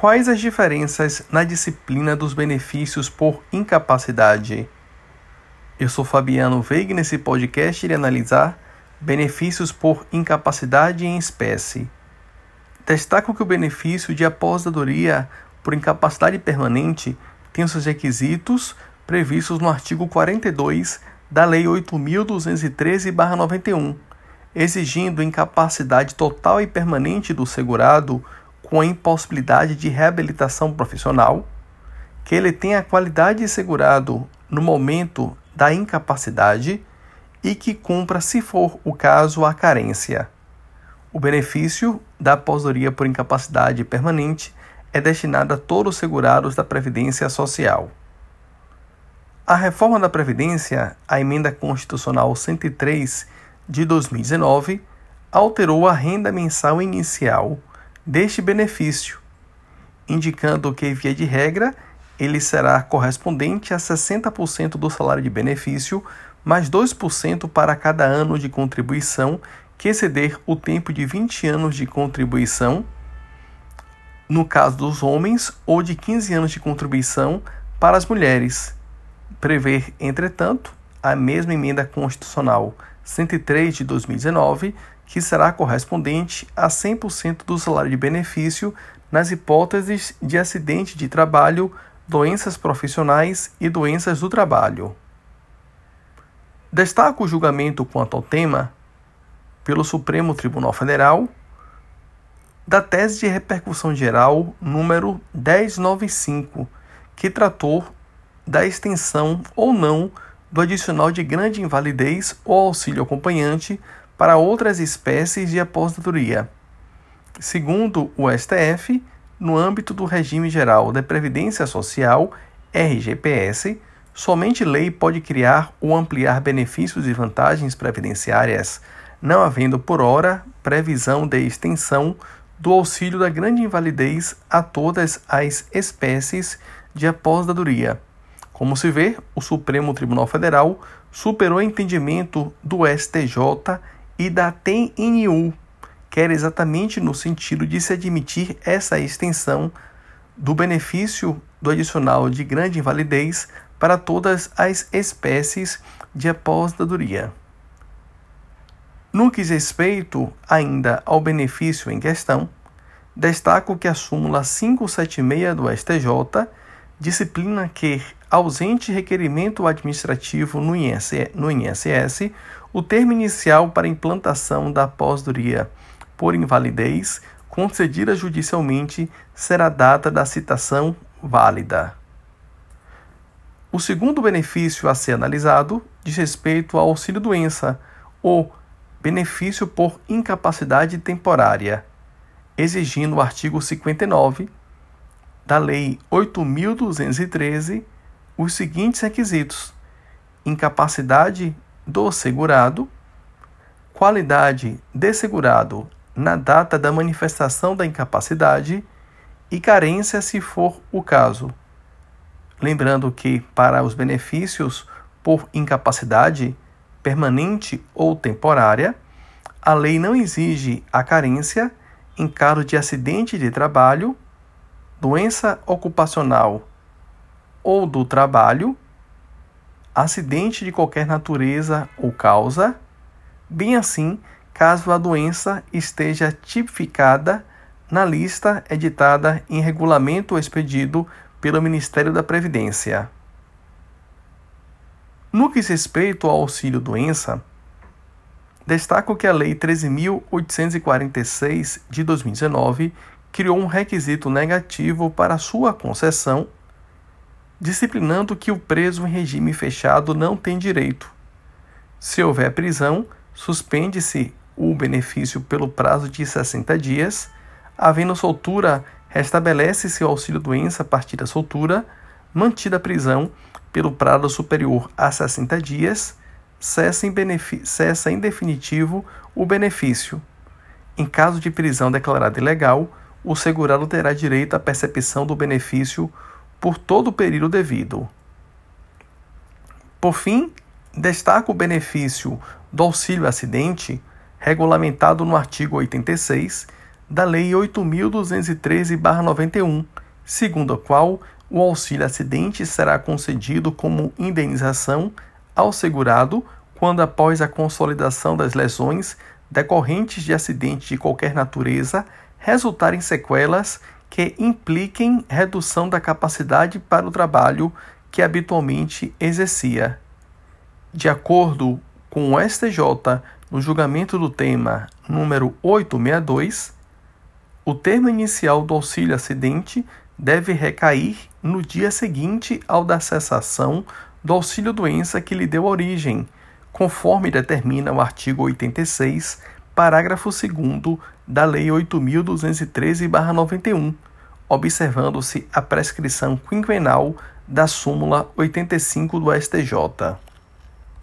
Quais as diferenças na disciplina dos benefícios por incapacidade? Eu sou Fabiano Veiga e nesse podcast irei analisar benefícios por incapacidade em espécie. Destaco que o benefício de aposentadoria por incapacidade permanente tem os seus requisitos previstos no artigo 42 da Lei 8.213-91, exigindo incapacidade total e permanente do segurado com a impossibilidade de reabilitação profissional, que ele tenha a qualidade de segurado no momento da incapacidade e que cumpra, se for o caso, a carência. O benefício da aposentadoria por incapacidade permanente é destinado a todos os segurados da Previdência Social. A reforma da Previdência, a emenda constitucional 103 de 2019, alterou a renda mensal inicial deste benefício, indicando que, via de regra, ele será correspondente a 60% do salário de benefício, mais 2% para cada ano de contribuição que exceder o tempo de 20 anos de contribuição, no caso dos homens, ou de 15 anos de contribuição para as mulheres. Prever, entretanto, a mesma emenda constitucional 103 de 2019, que será correspondente a 100% do salário de benefício nas hipóteses de acidente de trabalho, doenças profissionais e doenças do trabalho. Destaco o julgamento quanto ao tema pelo Supremo Tribunal Federal da tese de repercussão geral número 1095, que tratou da extensão ou não do adicional de grande invalidez ou auxílio acompanhante para outras espécies de aposentadoria. Segundo o STF, no âmbito do regime geral da Previdência Social, RGPS, somente lei pode criar ou ampliar benefícios e vantagens previdenciárias, não havendo por hora previsão de extensão do auxílio da grande invalidez a todas as espécies de aposentadoria. Como se vê, o Supremo Tribunal Federal superou o entendimento do STJ e da TNU, que era exatamente no sentido de se admitir essa extensão do benefício do adicional de grande invalidez para todas as espécies de aposentadoria. No que diz respeito ainda ao benefício em questão, destaco que a súmula 576 do STJ disciplina que, ausente requerimento administrativo no INSS, no INSS o termo inicial para implantação da aposentadoria por invalidez concedida judicialmente será a data da citação válida. O segundo benefício a ser analisado diz respeito ao auxílio-doença, ou benefício por incapacidade temporária, exigindo o artigo 59 da Lei 8.213 os seguintes requisitos: incapacidade do segurado, qualidade de segurado na data da manifestação da incapacidade e carência se for o caso. Lembrando que, para os benefícios por incapacidade permanente ou temporária, a lei não exige a carência em caso de acidente de trabalho, doença ocupacional ou do trabalho, acidente de qualquer natureza ou causa, bem assim caso a doença esteja tipificada na lista editada em regulamento expedido pelo Ministério da Previdência. No que diz respeito ao auxílio-doença, destaco que a Lei 13.846 de 2019 criou um requisito negativo para sua concessão, disciplinando que o preso em regime fechado não tem direito. Se houver prisão, suspende-se o benefício pelo prazo de 60 dias, havendo soltura, restabelece-se o auxílio-doença a partir da soltura, mantida a prisão pelo prazo superior a 60 dias, cessa em, cessa em definitivo o benefício. Em caso de prisão declarada ilegal, o segurado terá direito à percepção do benefício por todo o período devido. Por fim, destaco o benefício do auxílio acidente, regulamentado no artigo 86 da Lei 8.213-91, segundo a qual o auxílio acidente será concedido como indenização ao segurado quando, após a consolidação das lesões decorrentes de acidente de qualquer natureza, resultarem sequelas que impliquem redução da capacidade para o trabalho que habitualmente exercia. De acordo com o STJ, no julgamento do tema número 862, o termo inicial do auxílio acidente deve recair no dia seguinte ao da cessação do auxílio-doença que lhe deu origem, conforme determina o artigo 86, parágrafo 2 da Lei 8.213-91, observando-se a prescrição quinquenal da súmula 85 do STJ.